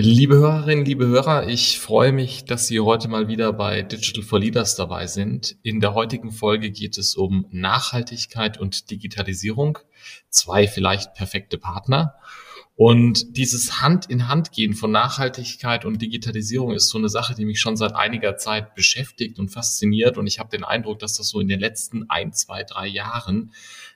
Liebe Hörerinnen, liebe Hörer, ich freue mich, dass Sie heute mal wieder bei Digital for Leaders dabei sind. In der heutigen Folge geht es um Nachhaltigkeit und Digitalisierung. Zwei vielleicht perfekte Partner. Und dieses Hand in Hand gehen von Nachhaltigkeit und Digitalisierung ist so eine Sache, die mich schon seit einiger Zeit beschäftigt und fasziniert. Und ich habe den Eindruck, dass das so in den letzten ein, zwei, drei Jahren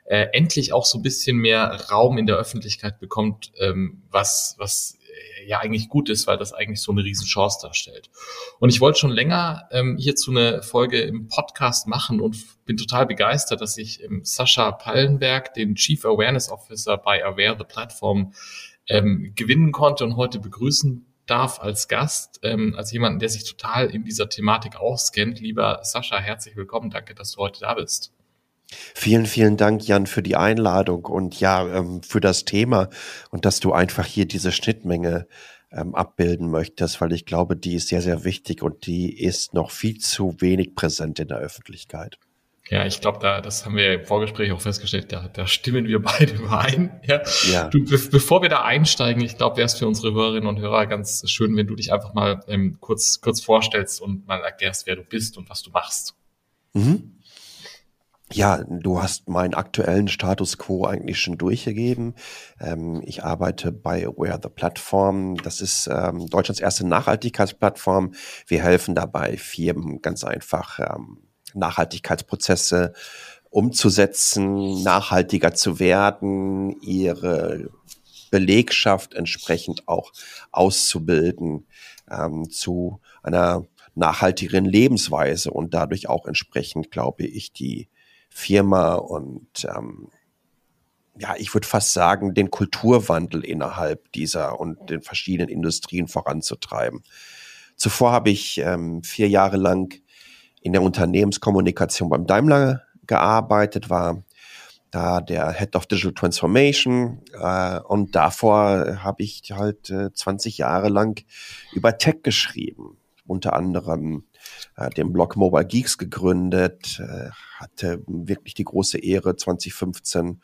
äh, endlich auch so ein bisschen mehr Raum in der Öffentlichkeit bekommt, ähm, was, was ja eigentlich gut ist, weil das eigentlich so eine Riesenchance darstellt. Und ich wollte schon länger ähm, hierzu eine Folge im Podcast machen und bin total begeistert, dass ich ähm, Sascha Pallenberg, den Chief Awareness Officer bei Aware the Platform, ähm, gewinnen konnte und heute begrüßen darf als Gast, ähm, als jemanden, der sich total in dieser Thematik auskennt. Lieber Sascha, herzlich willkommen. Danke, dass du heute da bist. Vielen, vielen Dank, Jan, für die Einladung und ja, ähm, für das Thema und dass du einfach hier diese Schnittmenge ähm, abbilden möchtest, weil ich glaube, die ist sehr, sehr wichtig und die ist noch viel zu wenig präsent in der Öffentlichkeit. Ja, ich glaube, da, das haben wir im Vorgespräch auch festgestellt, da, da stimmen wir beide überein. Ja. ja. Du, be bevor wir da einsteigen, ich glaube, wäre es für unsere Hörerinnen und Hörer ganz schön, wenn du dich einfach mal ähm, kurz, kurz vorstellst und mal erklärst, wer du bist und was du machst. Mhm. Ja, du hast meinen aktuellen Status quo eigentlich schon durchgegeben. Ähm, ich arbeite bei Aware the Platform. Das ist ähm, Deutschlands erste Nachhaltigkeitsplattform. Wir helfen dabei, Firmen ganz einfach ähm, Nachhaltigkeitsprozesse umzusetzen, nachhaltiger zu werden, ihre Belegschaft entsprechend auch auszubilden ähm, zu einer nachhaltigeren Lebensweise und dadurch auch entsprechend, glaube ich, die Firma und ähm, ja, ich würde fast sagen, den Kulturwandel innerhalb dieser und den verschiedenen Industrien voranzutreiben. Zuvor habe ich ähm, vier Jahre lang in der Unternehmenskommunikation beim Daimler gearbeitet, war da der Head of Digital Transformation äh, und davor habe ich halt äh, 20 Jahre lang über Tech geschrieben, unter anderem äh, den Blog Mobile Geeks gegründet, äh, hatte wirklich die große Ehre 2015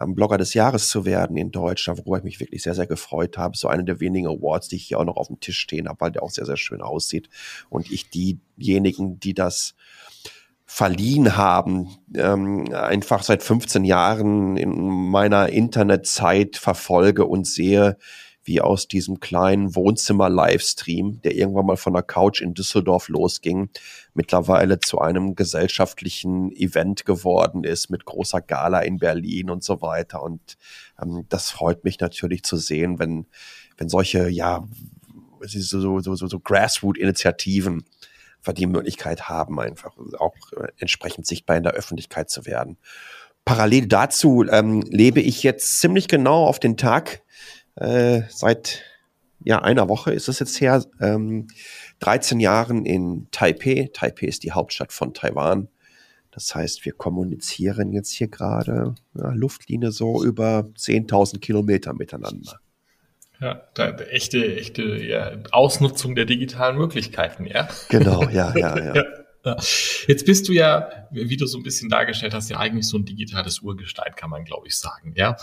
ähm, Blogger des Jahres zu werden in Deutschland, worüber ich mich wirklich sehr, sehr gefreut habe. So eine der wenigen Awards, die ich hier auch noch auf dem Tisch stehen habe, weil der auch sehr, sehr schön aussieht. Und ich diejenigen, die das verliehen haben, ähm, einfach seit 15 Jahren in meiner Internetzeit verfolge und sehe, wie aus diesem kleinen Wohnzimmer-Livestream, der irgendwann mal von der Couch in Düsseldorf losging, mittlerweile zu einem gesellschaftlichen Event geworden ist mit großer Gala in Berlin und so weiter. Und ähm, das freut mich natürlich zu sehen, wenn, wenn solche, ja, so, so, so, so Grassroot-Initiativen die Möglichkeit haben, einfach auch äh, entsprechend sichtbar in der Öffentlichkeit zu werden. Parallel dazu ähm, lebe ich jetzt ziemlich genau auf den Tag äh, seit ja einer Woche ist es jetzt her, ähm, 13 Jahren in Taipei. Taipei ist die Hauptstadt von Taiwan. Das heißt, wir kommunizieren jetzt hier gerade ja, Luftlinie so über 10.000 Kilometer miteinander. Ja, da, echte, echte ja, Ausnutzung der digitalen Möglichkeiten, ja. Genau, ja, ja, ja. ja. Jetzt bist du ja, wie du so ein bisschen dargestellt hast, ja eigentlich so ein digitales Urgestein, kann man glaube ich sagen, ja.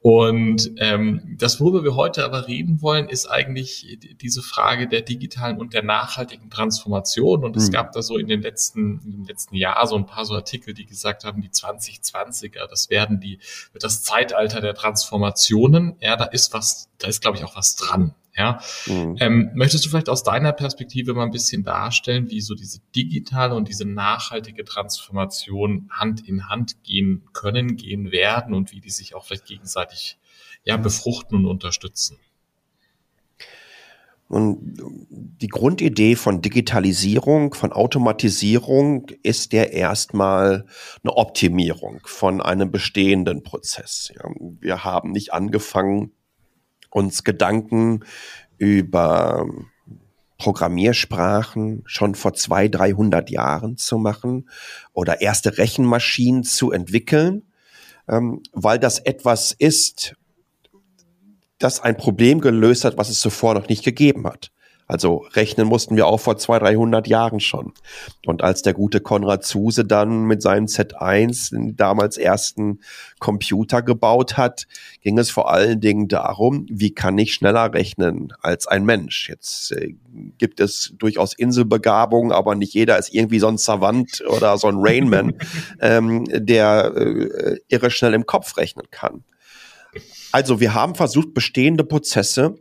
Und ähm, das, worüber wir heute aber reden wollen, ist eigentlich diese Frage der digitalen und der nachhaltigen Transformation. Und es mhm. gab da so in den letzten, im letzten Jahr so ein paar so Artikel, die gesagt haben, die 2020er, das werden die, wird das Zeitalter der Transformationen. Ja, da ist was, da ist glaube ich auch was dran. Ja, mhm. ähm, möchtest du vielleicht aus deiner Perspektive mal ein bisschen darstellen, wie so diese digitale und diese nachhaltige Transformation Hand in Hand gehen können, gehen werden und wie die sich auch vielleicht gegenseitig ja befruchten und unterstützen? Und die Grundidee von Digitalisierung, von Automatisierung ist ja erstmal eine Optimierung von einem bestehenden Prozess. Wir haben nicht angefangen, uns Gedanken über Programmiersprachen schon vor zwei, dreihundert Jahren zu machen oder erste Rechenmaschinen zu entwickeln, ähm, weil das etwas ist, das ein Problem gelöst hat, was es zuvor noch nicht gegeben hat. Also rechnen mussten wir auch vor 200, 300 Jahren schon. Und als der gute Konrad Zuse dann mit seinem Z1 den damals ersten Computer gebaut hat, ging es vor allen Dingen darum, wie kann ich schneller rechnen als ein Mensch. Jetzt äh, gibt es durchaus Inselbegabung, aber nicht jeder ist irgendwie so ein Savant oder so ein Rainman, ähm, der äh, irre schnell im Kopf rechnen kann. Also wir haben versucht, bestehende Prozesse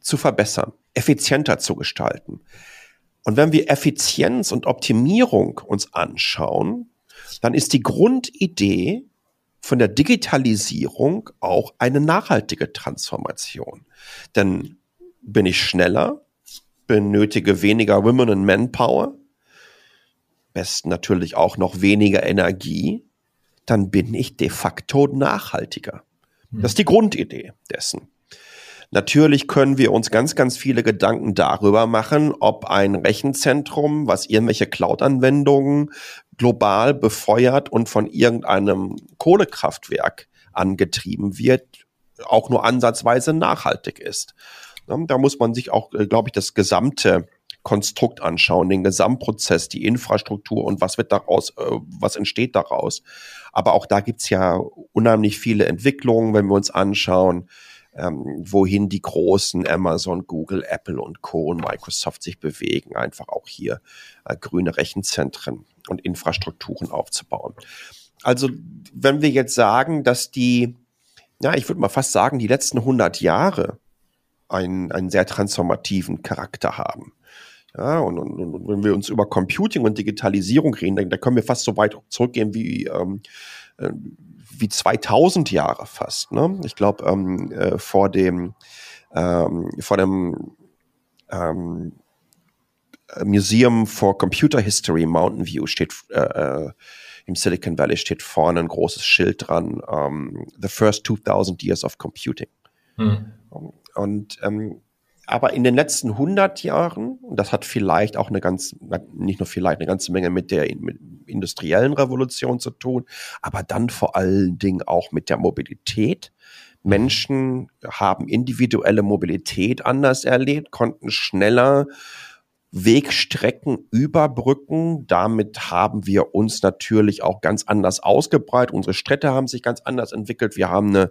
zu verbessern effizienter zu gestalten. Und wenn wir Effizienz und Optimierung uns anschauen, dann ist die Grundidee von der Digitalisierung auch eine nachhaltige Transformation. Denn bin ich schneller, benötige weniger Women and Manpower, besten natürlich auch noch weniger Energie, dann bin ich de facto nachhaltiger. Das ist die Grundidee dessen. Natürlich können wir uns ganz, ganz viele Gedanken darüber machen, ob ein Rechenzentrum, was irgendwelche Cloud-Anwendungen global befeuert und von irgendeinem Kohlekraftwerk angetrieben wird, auch nur ansatzweise nachhaltig ist. Da muss man sich auch, äh, glaube ich, das gesamte Konstrukt anschauen, den Gesamtprozess, die Infrastruktur und was wird daraus, äh, was entsteht daraus. Aber auch da gibt's ja unheimlich viele Entwicklungen, wenn wir uns anschauen ähm, wohin die großen Amazon, Google, Apple und Co. und Microsoft sich bewegen, einfach auch hier äh, grüne Rechenzentren und Infrastrukturen aufzubauen. Also wenn wir jetzt sagen, dass die, ja, ich würde mal fast sagen, die letzten 100 Jahre einen, einen sehr transformativen Charakter haben. Ja, und, und, und wenn wir uns über Computing und Digitalisierung reden, dann, dann können wir fast so weit zurückgehen wie ähm, äh, wie 2000 Jahre fast. Ne? Ich glaube, ähm, äh, vor dem, ähm, vor dem ähm, Museum for Computer History Mountain View steht äh, äh, im Silicon Valley steht vorne ein großes Schild dran, um, ähm, The First 2000 Years of Computing. Hm. Und ähm, aber in den letzten 100 Jahren, und das hat vielleicht auch eine ganz, nicht nur vielleicht, eine ganze Menge mit der mit industriellen Revolution zu tun, aber dann vor allen Dingen auch mit der Mobilität. Menschen haben individuelle Mobilität anders erlebt, konnten schneller Wegstrecken überbrücken. Damit haben wir uns natürlich auch ganz anders ausgebreitet. Unsere Städte haben sich ganz anders entwickelt. Wir haben eine,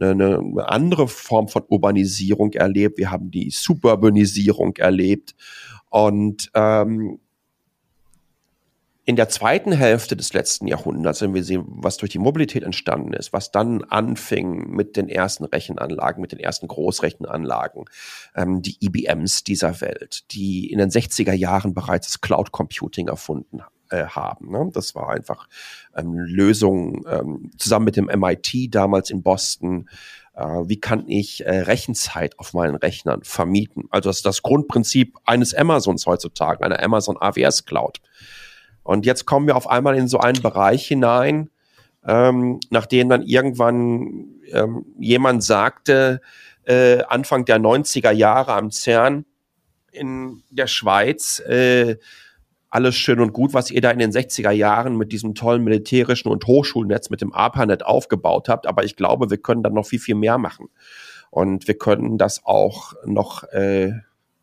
eine, eine andere Form von Urbanisierung erlebt. Wir haben die Suburbanisierung erlebt. Und ähm, in der zweiten Hälfte des letzten Jahrhunderts, wenn wir sehen, was durch die Mobilität entstanden ist, was dann anfing mit den ersten Rechenanlagen, mit den ersten Großrechenanlagen, ähm, die IBMs dieser Welt, die in den 60er Jahren bereits das Cloud Computing erfunden äh, haben. Ne? Das war einfach ähm, Lösung ähm, zusammen mit dem MIT damals in Boston. Äh, wie kann ich äh, Rechenzeit auf meinen Rechnern vermieten? Also das ist das Grundprinzip eines Amazons heutzutage, einer Amazon AWS Cloud. Und jetzt kommen wir auf einmal in so einen Bereich hinein, ähm, nachdem dann irgendwann ähm, jemand sagte, äh, Anfang der 90er Jahre am CERN in der Schweiz, äh, alles schön und gut, was ihr da in den 60er Jahren mit diesem tollen militärischen und Hochschulnetz mit dem ARPANET aufgebaut habt. Aber ich glaube, wir können da noch viel, viel mehr machen. Und wir können das auch noch äh,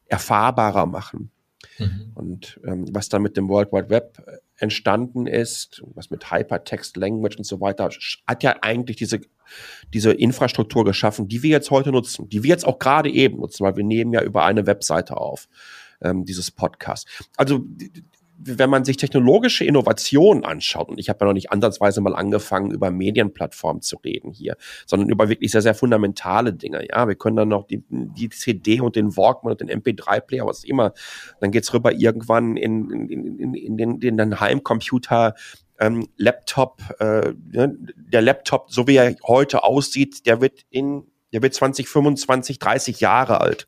erfahrbarer machen. Mhm. Und ähm, was dann mit dem World Wide Web äh, entstanden ist, was mit Hypertext Language und so weiter, hat ja eigentlich diese, diese Infrastruktur geschaffen, die wir jetzt heute nutzen, die wir jetzt auch gerade eben nutzen, weil wir nehmen ja über eine Webseite auf, ähm, dieses Podcast. Also wenn man sich technologische Innovationen anschaut, und ich habe ja noch nicht ansatzweise mal angefangen, über Medienplattformen zu reden hier, sondern über wirklich sehr, sehr fundamentale Dinge. Ja, wir können dann noch die, die CD und den Walkman und den MP3-Player, was immer, dann geht's rüber irgendwann in, in, in, in, den, in den Heimcomputer, ähm, Laptop, äh, ne, der Laptop, so wie er heute aussieht, der wird in, der wird 20, 25, 30 Jahre alt.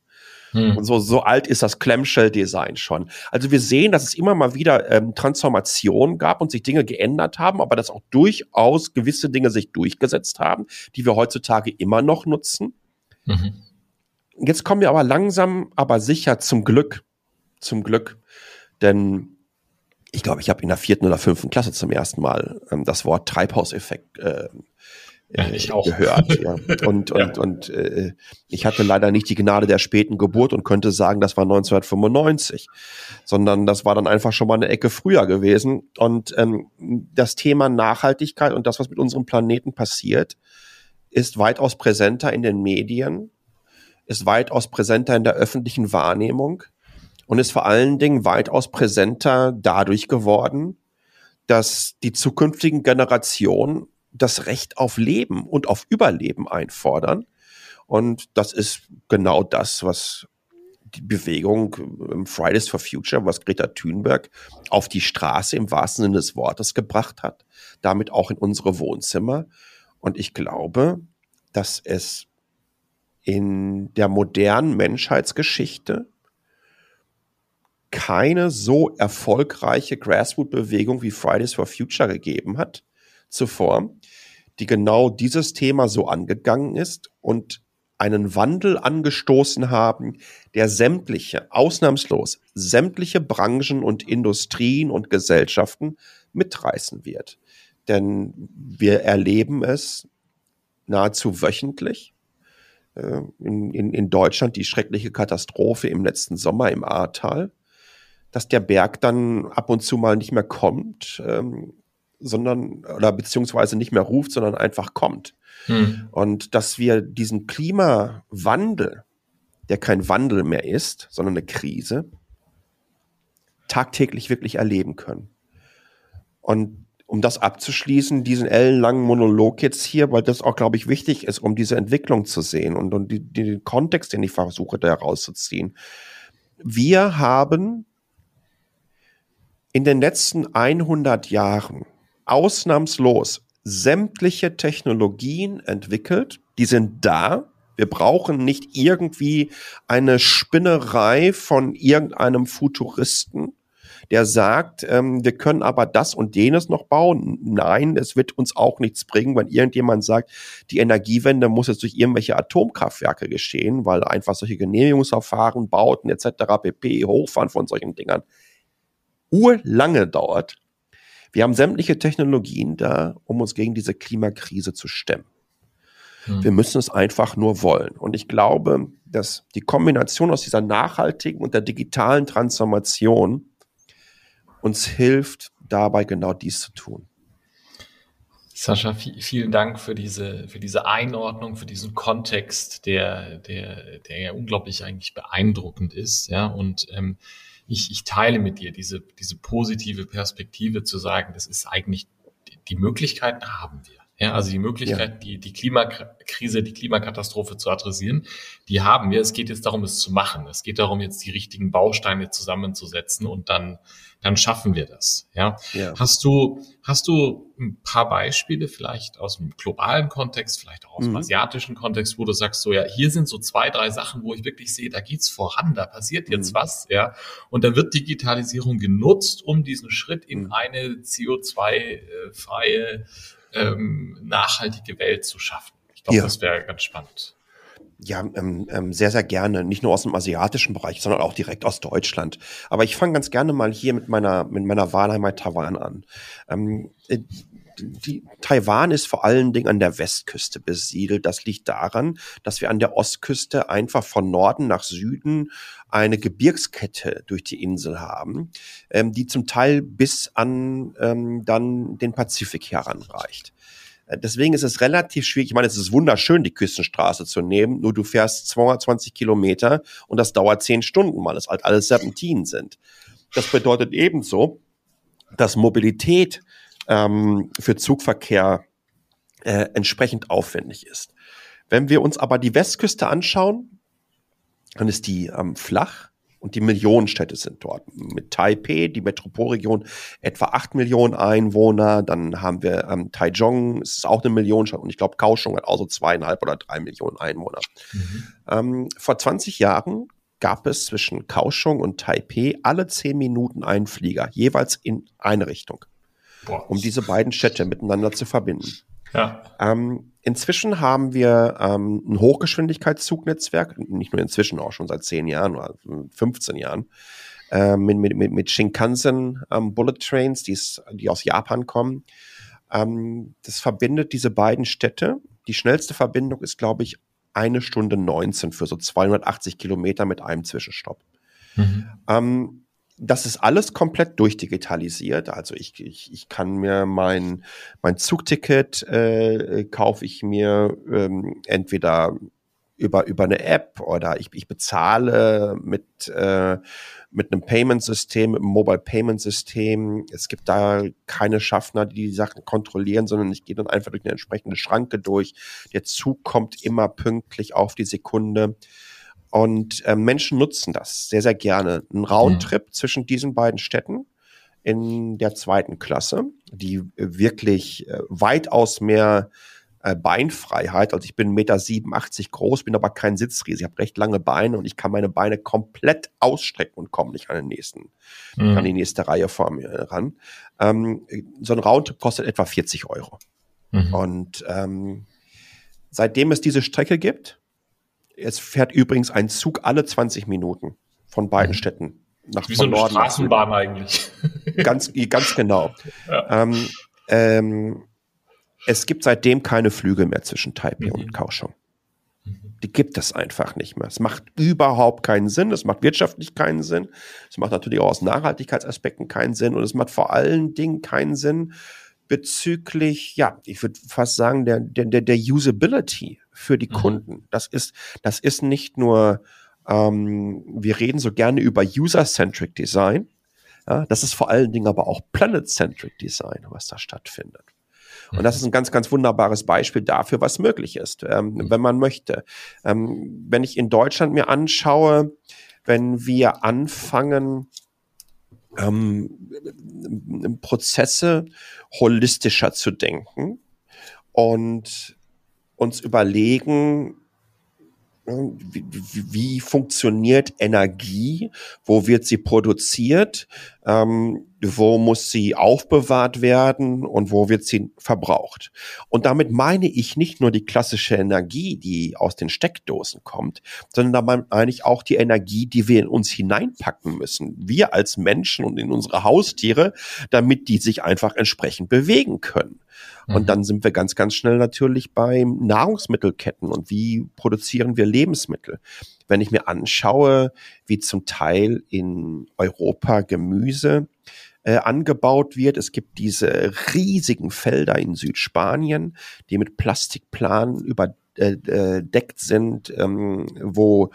Hm. Und so, so alt ist das Clamshell-Design schon. Also wir sehen, dass es immer mal wieder ähm, Transformationen gab und sich Dinge geändert haben, aber dass auch durchaus gewisse Dinge sich durchgesetzt haben, die wir heutzutage immer noch nutzen. Mhm. Jetzt kommen wir aber langsam, aber sicher zum Glück zum Glück. Denn ich glaube, ich habe in der vierten oder fünften Klasse zum ersten Mal ähm, das Wort Treibhauseffekt äh, ja, ich auch. gehört. Ja. Und, ja. und, und äh, ich hatte leider nicht die Gnade der späten Geburt und könnte sagen, das war 1995, sondern das war dann einfach schon mal eine Ecke früher gewesen. Und ähm, das Thema Nachhaltigkeit und das, was mit unserem Planeten passiert, ist weitaus präsenter in den Medien, ist weitaus präsenter in der öffentlichen Wahrnehmung und ist vor allen Dingen weitaus präsenter dadurch geworden, dass die zukünftigen Generationen das Recht auf Leben und auf Überleben einfordern. Und das ist genau das, was die Bewegung ähm, Fridays for Future, was Greta Thunberg auf die Straße im wahrsten Sinne des Wortes gebracht hat, damit auch in unsere Wohnzimmer. Und ich glaube, dass es in der modernen Menschheitsgeschichte keine so erfolgreiche Grassroot-Bewegung wie Fridays for Future gegeben hat zuvor, die genau dieses Thema so angegangen ist und einen Wandel angestoßen haben, der sämtliche, ausnahmslos, sämtliche Branchen und Industrien und Gesellschaften mitreißen wird. Denn wir erleben es nahezu wöchentlich. Äh, in, in, in Deutschland die schreckliche Katastrophe im letzten Sommer im Ahrtal, dass der Berg dann ab und zu mal nicht mehr kommt, ähm, sondern oder beziehungsweise nicht mehr ruft, sondern einfach kommt. Hm. Und dass wir diesen Klimawandel, der kein Wandel mehr ist, sondern eine Krise, tagtäglich wirklich erleben können. Und um das abzuschließen, diesen ellenlangen Monolog jetzt hier, weil das auch, glaube ich, wichtig ist, um diese Entwicklung zu sehen und, und die, den Kontext, den ich versuche, da herauszuziehen. Wir haben in den letzten 100 Jahren ausnahmslos sämtliche Technologien entwickelt. Die sind da. Wir brauchen nicht irgendwie eine Spinnerei von irgendeinem Futuristen, der sagt, ähm, wir können aber das und jenes noch bauen. Nein, es wird uns auch nichts bringen, wenn irgendjemand sagt, die Energiewende muss jetzt durch irgendwelche Atomkraftwerke geschehen, weil einfach solche Genehmigungsverfahren, Bauten etc. pp. Hochfahren von solchen Dingern urlange dauert. Wir haben sämtliche Technologien da, um uns gegen diese Klimakrise zu stemmen. Hm. Wir müssen es einfach nur wollen. Und ich glaube, dass die Kombination aus dieser nachhaltigen und der digitalen Transformation uns hilft, dabei genau dies zu tun. Sascha, vielen Dank für diese, für diese Einordnung, für diesen Kontext, der, der, der ja unglaublich eigentlich beeindruckend ist, ja, und ähm, ich, ich teile mit dir diese, diese positive Perspektive zu sagen, das ist eigentlich, die Möglichkeiten haben wir. Ja, also die Möglichkeit, ja. die, die Klimakrise, die Klimakatastrophe zu adressieren, die haben wir. Es geht jetzt darum, es zu machen. Es geht darum, jetzt die richtigen Bausteine zusammenzusetzen und dann, dann schaffen wir das. Ja. ja. Hast du, hast du ein paar Beispiele vielleicht aus dem globalen Kontext, vielleicht auch aus dem mhm. asiatischen Kontext, wo du sagst, so, ja, hier sind so zwei, drei Sachen, wo ich wirklich sehe, da geht's voran, da passiert jetzt mhm. was, ja. Und da wird Digitalisierung genutzt, um diesen Schritt in mhm. eine CO2-freie ähm, nachhaltige Welt zu schaffen. Ich glaube, ja. das wäre ganz spannend. Ja, ähm, ähm, sehr, sehr gerne. Nicht nur aus dem asiatischen Bereich, sondern auch direkt aus Deutschland. Aber ich fange ganz gerne mal hier mit meiner, mit meiner Wahlheimat Taiwan an. Ähm, äh, die, Taiwan ist vor allen Dingen an der Westküste besiedelt. Das liegt daran, dass wir an der Ostküste einfach von Norden nach Süden eine Gebirgskette durch die Insel haben, ähm, die zum Teil bis an ähm, dann den Pazifik heranreicht. Äh, deswegen ist es relativ schwierig. Ich meine, es ist wunderschön, die Küstenstraße zu nehmen, nur du fährst 220 Kilometer und das dauert zehn Stunden, weil es halt alles Serpentinen sind. Das bedeutet ebenso, dass Mobilität ähm, für Zugverkehr äh, entsprechend aufwendig ist. Wenn wir uns aber die Westküste anschauen, dann ist die ähm, flach und die Millionenstädte sind dort. Mit Taipei, die Metropolregion, etwa acht Millionen Einwohner. Dann haben wir ähm, Taichung, es ist auch eine Millionenstadt und ich glaube Kaohsiung hat auch so zweieinhalb oder drei Millionen Einwohner. Mhm. Ähm, vor 20 Jahren gab es zwischen Kaohsiung und Taipei alle zehn Minuten einen Flieger, jeweils in eine Richtung. Boah. um diese beiden Städte miteinander zu verbinden. Ja. Ähm, inzwischen haben wir ähm, ein Hochgeschwindigkeitszugnetzwerk, nicht nur inzwischen, auch schon seit zehn Jahren oder 15 Jahren, äh, mit, mit, mit Shinkansen ähm, Bullet Trains, die aus Japan kommen. Ähm, das verbindet diese beiden Städte. Die schnellste Verbindung ist, glaube ich, eine Stunde 19 für so 280 Kilometer mit einem Zwischenstopp. Mhm. Das ist alles komplett durchdigitalisiert. Also ich, ich, ich kann mir mein, mein Zugticket äh, kaufe ich mir ähm, entweder über, über eine App oder ich, ich bezahle mit, äh, mit einem Payment-System, mit einem Mobile Payment-System. Es gibt da keine Schaffner, die die Sachen kontrollieren, sondern ich gehe dann einfach durch eine entsprechende Schranke durch. Der Zug kommt immer pünktlich auf die Sekunde. Und äh, Menschen nutzen das sehr, sehr gerne. Ein Roundtrip mhm. zwischen diesen beiden Städten in der zweiten Klasse, die wirklich äh, weitaus mehr äh, Beinfreiheit. Also ich bin 1,87 Meter groß, bin aber kein Sitzriese. Ich habe recht lange Beine und ich kann meine Beine komplett ausstrecken und komme nicht an den nächsten, mhm. an die nächste Reihe vor mir ran. Ähm, so ein Roundtrip kostet etwa 40 Euro. Mhm. Und ähm, seitdem es diese Strecke gibt, es fährt übrigens ein Zug alle 20 Minuten von beiden mhm. Städten. Nach, Wie so eine Straßenbahn eigentlich. Ganz, ganz genau. Ja. Ähm, ähm, es gibt seitdem keine Flüge mehr zwischen Taipei mhm. und Kaohsiung. Die gibt es einfach nicht mehr. Es macht überhaupt keinen Sinn. Es macht wirtschaftlich keinen Sinn. Es macht natürlich auch aus Nachhaltigkeitsaspekten keinen Sinn. Und es macht vor allen Dingen keinen Sinn bezüglich, ja, ich würde fast sagen, der, der, der Usability für die mhm. Kunden. Das ist, das ist nicht nur, ähm, wir reden so gerne über User-Centric Design. Ja, das ist vor allen Dingen aber auch Planet-Centric Design, was da stattfindet. Und das ist ein ganz, ganz wunderbares Beispiel dafür, was möglich ist, ähm, wenn man möchte. Ähm, wenn ich in Deutschland mir anschaue, wenn wir anfangen, ähm, Prozesse holistischer zu denken und uns überlegen, wie, wie, funktioniert Energie? Wo wird sie produziert? Ähm, wo muss sie aufbewahrt werden? Und wo wird sie verbraucht? Und damit meine ich nicht nur die klassische Energie, die aus den Steckdosen kommt, sondern damit meine ich auch die Energie, die wir in uns hineinpacken müssen. Wir als Menschen und in unsere Haustiere, damit die sich einfach entsprechend bewegen können. Und mhm. dann sind wir ganz, ganz schnell natürlich beim Nahrungsmittelketten und wie produzieren wir Lebensmittel. Wenn ich mir anschaue, wie zum Teil in Europa Gemüse äh, angebaut wird. Es gibt diese riesigen Felder in Südspanien, die mit Plastikplanen überdeckt äh, sind, ähm, wo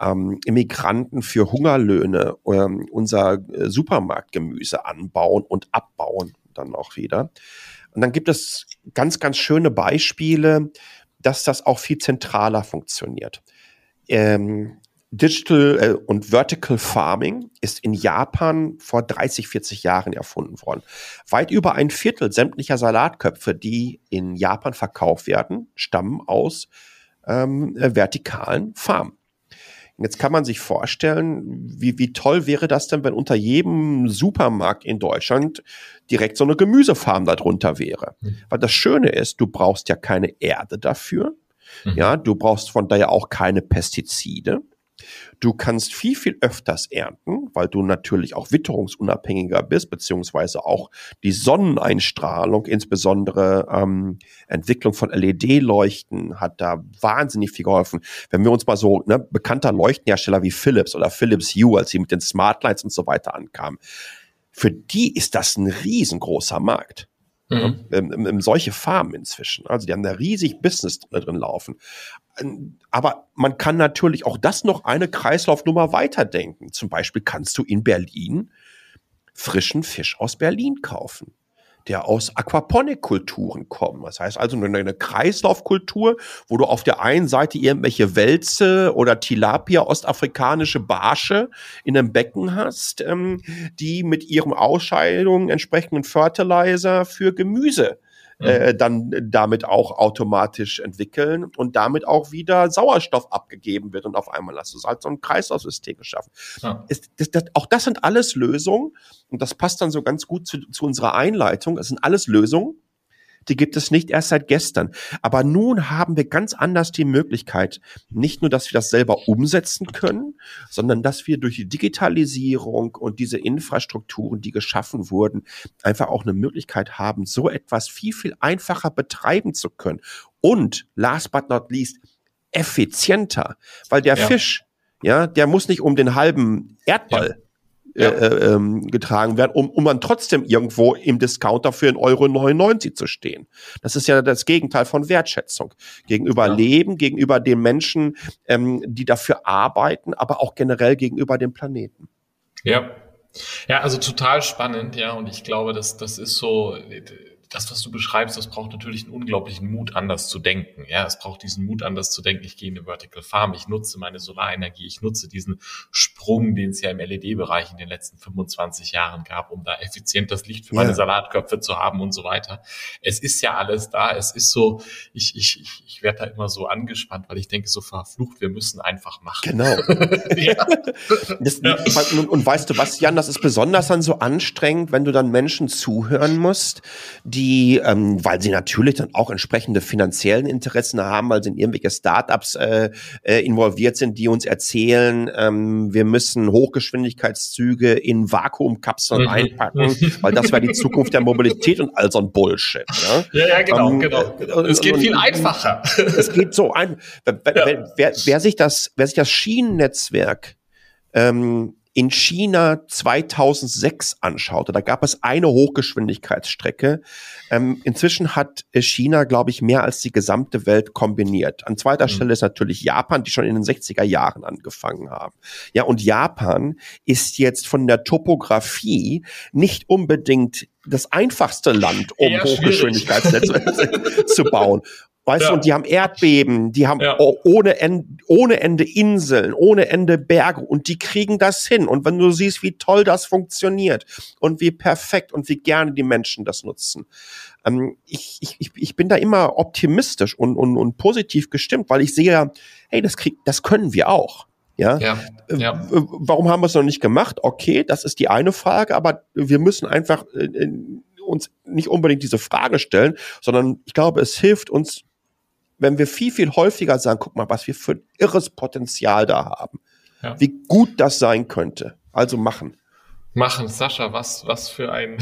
ähm, Immigranten für Hungerlöhne ähm, unser äh, Supermarktgemüse anbauen und abbauen dann auch wieder. Und dann gibt es ganz, ganz schöne Beispiele, dass das auch viel zentraler funktioniert. Ähm, Digital äh, und Vertical Farming ist in Japan vor 30, 40 Jahren erfunden worden. Weit über ein Viertel sämtlicher Salatköpfe, die in Japan verkauft werden, stammen aus ähm, äh, vertikalen Farmen. Jetzt kann man sich vorstellen, wie, wie toll wäre das denn, wenn unter jedem Supermarkt in Deutschland direkt so eine Gemüsefarm darunter wäre. Mhm. Weil das Schöne ist, du brauchst ja keine Erde dafür. Mhm. Ja, du brauchst von daher auch keine Pestizide. Du kannst viel, viel öfters ernten, weil du natürlich auch witterungsunabhängiger bist, beziehungsweise auch die Sonneneinstrahlung, insbesondere ähm, Entwicklung von LED-Leuchten hat da wahnsinnig viel geholfen. Wenn wir uns mal so, ne, bekannter Leuchtenhersteller wie Philips oder Philips Hue, als sie mit den Smartlights und so weiter ankamen, für die ist das ein riesengroßer Markt. Mhm. Ähm, ähm, solche Farmen inzwischen. Also die haben da riesig Business drin laufen. Ähm, aber man kann natürlich auch das noch eine Kreislaufnummer weiterdenken. Zum Beispiel kannst du in Berlin frischen Fisch aus Berlin kaufen der aus Aquaponik-Kulturen kommen. Das heißt also eine, Kreislaufkultur, wo du auf der einen Seite irgendwelche Wälze oder Tilapia, ostafrikanische Barsche in einem Becken hast, ähm, die mit ihrem Ausscheidungen entsprechenden Fertilizer für Gemüse äh, dann damit auch automatisch entwickeln und damit auch wieder Sauerstoff abgegeben wird und auf einmal hast du halt so ein Kreislaufsystem geschaffen. Ja. Ist, das, das, auch das sind alles Lösungen und das passt dann so ganz gut zu, zu unserer Einleitung. Es sind alles Lösungen, Die gibt es nicht erst seit gestern. Aber nun haben wir ganz anders die Möglichkeit, nicht nur, dass wir das selber umsetzen können, sondern dass wir durch die Digitalisierung und diese Infrastrukturen, die geschaffen wurden, einfach auch eine Möglichkeit haben, so etwas viel, viel einfacher betreiben zu können. Und last but not least, effizienter, weil der ja. Fisch, ja, der muss nicht um den halben Erdball ja ja. Äh, ähm, getragen werden, um, um dann trotzdem irgendwo im Discounter für 1,99 Euro zu stehen. Das ist ja das Gegenteil von Wertschätzung. Gegenüber ja. Leben, gegenüber den Menschen, ähm, die dafür arbeiten, aber auch generell gegenüber dem Planeten. Ja. Ja, also total spannend, ja, und ich glaube, dass das ist so, das, was du beschreibst, das braucht natürlich einen unglaublichen Mut, anders zu denken. Ja, es braucht diesen Mut, anders zu denken. Ich gehe in eine Vertical Farm, ich nutze meine Solarenergie, ich nutze diesen Sprung, den es ja im LED-Bereich in den letzten 25 Jahren gab, um da effizient das Licht für meine Salatkörper zu haben und so weiter. Es ist ja alles da. Es ist so, ich, ich, ich, ich werde da immer so angespannt, weil ich denke, so verflucht, wir müssen einfach machen. Genau. das, ja. und, und weißt du was, Jan, das ist besonders dann so anstrengend, wenn du dann Menschen zuhören musst, die, ähm, weil sie natürlich dann auch entsprechende finanziellen Interessen haben, weil sie in irgendwelche Startups äh, äh, involviert sind, die uns erzählen, ähm, wir müssen Hochgeschwindigkeitszüge in Vakuumkapseln mhm. einpacken, weil das wäre die Zukunft der Mobilität und all so ein Bullshit. Ne? Ja, ja, genau, ähm, genau. genau. Es geht und, viel einfacher. Es geht so ein. Wer, wer, wer, wer sich das, wer sich das Schienennetzwerk ähm, in China 2006 anschaute, da gab es eine Hochgeschwindigkeitsstrecke. Ähm, inzwischen hat China, glaube ich, mehr als die gesamte Welt kombiniert. An zweiter mhm. Stelle ist natürlich Japan, die schon in den 60er Jahren angefangen haben. Ja, und Japan ist jetzt von der Topografie nicht unbedingt das einfachste Land, um Hochgeschwindigkeitsnetze zu bauen. Weißt ja. du, und die haben Erdbeben, die haben ja. ohne, Ende, ohne Ende Inseln, ohne Ende Berge und die kriegen das hin. Und wenn du siehst, wie toll das funktioniert und wie perfekt und wie gerne die Menschen das nutzen. Ähm, ich, ich, ich bin da immer optimistisch und, und, und positiv gestimmt, weil ich sehe, hey, das krieg, das können wir auch. Ja? Ja, äh, ja. Warum haben wir es noch nicht gemacht? Okay, das ist die eine Frage, aber wir müssen einfach äh, uns nicht unbedingt diese Frage stellen, sondern ich glaube, es hilft uns wenn wir viel, viel häufiger sagen, guck mal, was wir für ein irres Potenzial da haben. Ja. Wie gut das sein könnte. Also machen machen. Sascha, was, was für ein,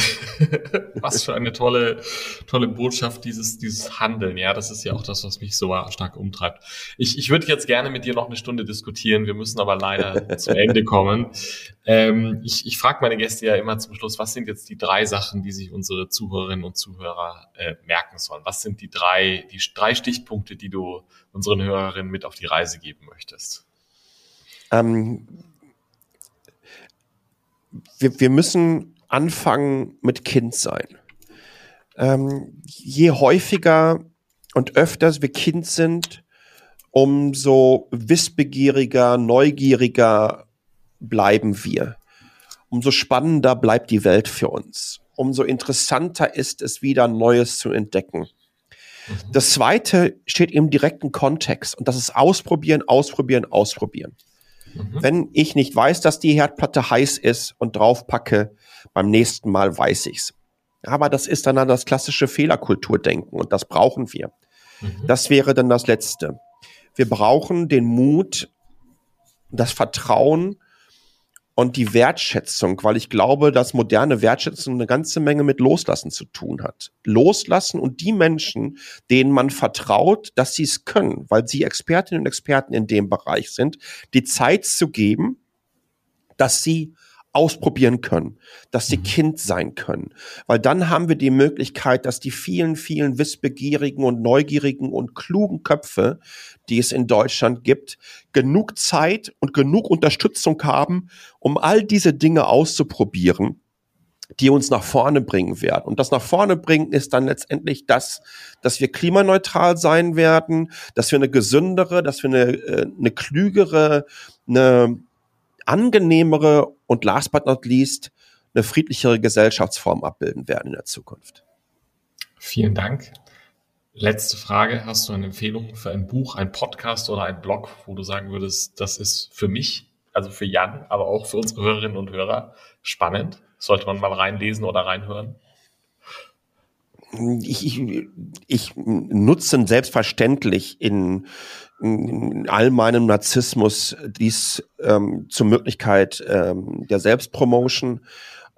was für eine tolle, tolle Botschaft dieses, dieses Handeln. Ja, das ist ja auch das, was mich so stark umtreibt. Ich, ich würde jetzt gerne mit dir noch eine Stunde diskutieren. Wir müssen aber leider zum Ende kommen. Ähm, ich ich frage meine Gäste ja immer zum Schluss, was sind jetzt die drei Sachen, die sich unsere Zuhörerinnen und Zuhörer äh, merken sollen? Was sind die drei, die drei Stichpunkte, die du unseren Hörerinnen mit auf die Reise geben möchtest? Ähm wir, wir müssen anfangen mit Kind sein. Ähm, je häufiger und öfters wir Kind sind, umso wissbegieriger, neugieriger bleiben wir. Umso spannender bleibt die Welt für uns. Umso interessanter ist es wieder Neues zu entdecken. Das zweite steht im direkten Kontext und das ist ausprobieren, ausprobieren, ausprobieren. Mhm. Wenn ich nicht weiß, dass die Herdplatte heiß ist und draufpacke, beim nächsten Mal weiß ich's. Aber das ist dann das klassische Fehlerkulturdenken und das brauchen wir. Mhm. Das wäre dann das Letzte. Wir brauchen den Mut, das Vertrauen, und die Wertschätzung, weil ich glaube, dass moderne Wertschätzung eine ganze Menge mit Loslassen zu tun hat. Loslassen und die Menschen, denen man vertraut, dass sie es können, weil sie Expertinnen und Experten in dem Bereich sind, die Zeit zu geben, dass sie ausprobieren können, dass sie mhm. Kind sein können. Weil dann haben wir die Möglichkeit, dass die vielen, vielen wissbegierigen und neugierigen und klugen Köpfe, die es in Deutschland gibt, genug Zeit und genug Unterstützung haben, um all diese Dinge auszuprobieren, die uns nach vorne bringen werden. Und das nach vorne bringen ist dann letztendlich das, dass wir klimaneutral sein werden, dass wir eine gesündere, dass wir eine, äh, eine klügere, eine angenehmere und last but not least eine friedlichere Gesellschaftsform abbilden werden in der Zukunft. Vielen Dank. Letzte Frage. Hast du eine Empfehlung für ein Buch, ein Podcast oder ein Blog, wo du sagen würdest, das ist für mich, also für Jan, aber auch für unsere Hörerinnen und Hörer spannend? Sollte man mal reinlesen oder reinhören? Ich, ich, ich nutze selbstverständlich in, in all meinem Narzissmus dies ähm, zur Möglichkeit ähm, der Selbstpromotion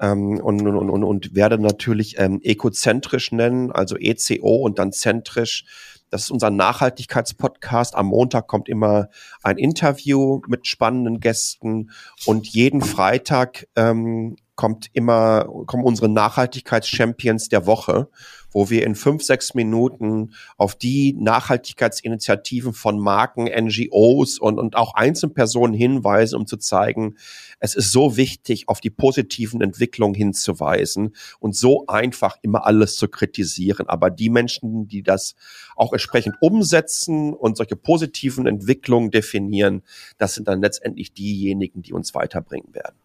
ähm, und, und, und, und werde natürlich ähm, ekozentrisch nennen, also ECO und dann zentrisch. Das ist unser Nachhaltigkeitspodcast. Am Montag kommt immer ein Interview mit spannenden Gästen und jeden Freitag ähm, kommt immer, kommen unsere Nachhaltigkeitschampions der Woche, wo wir in fünf, sechs Minuten auf die Nachhaltigkeitsinitiativen von Marken, NGOs und, und auch Einzelpersonen hinweisen, um zu zeigen, es ist so wichtig, auf die positiven Entwicklungen hinzuweisen und so einfach immer alles zu kritisieren. Aber die Menschen, die das auch entsprechend umsetzen und solche positiven Entwicklungen definieren, das sind dann letztendlich diejenigen, die uns weiterbringen werden.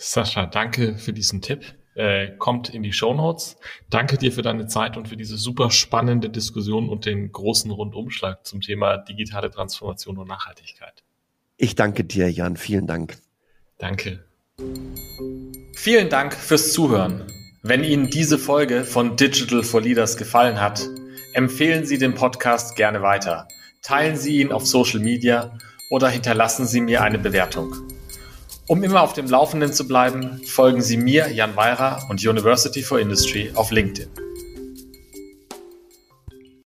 Sascha, danke für diesen Tipp. Äh, kommt in die Show Notes. Danke dir für deine Zeit und für diese super spannende Diskussion und den großen Rundumschlag zum Thema digitale Transformation und Nachhaltigkeit. Ich danke dir, Jan. Vielen Dank. Danke. Vielen Dank fürs Zuhören. Wenn Ihnen diese Folge von Digital for Leaders gefallen hat, empfehlen Sie den Podcast gerne weiter. Teilen Sie ihn auf Social Media oder hinterlassen Sie mir eine Bewertung. Um immer auf dem Laufenden zu bleiben, folgen Sie mir, Jan Weira und University for Industry auf LinkedIn.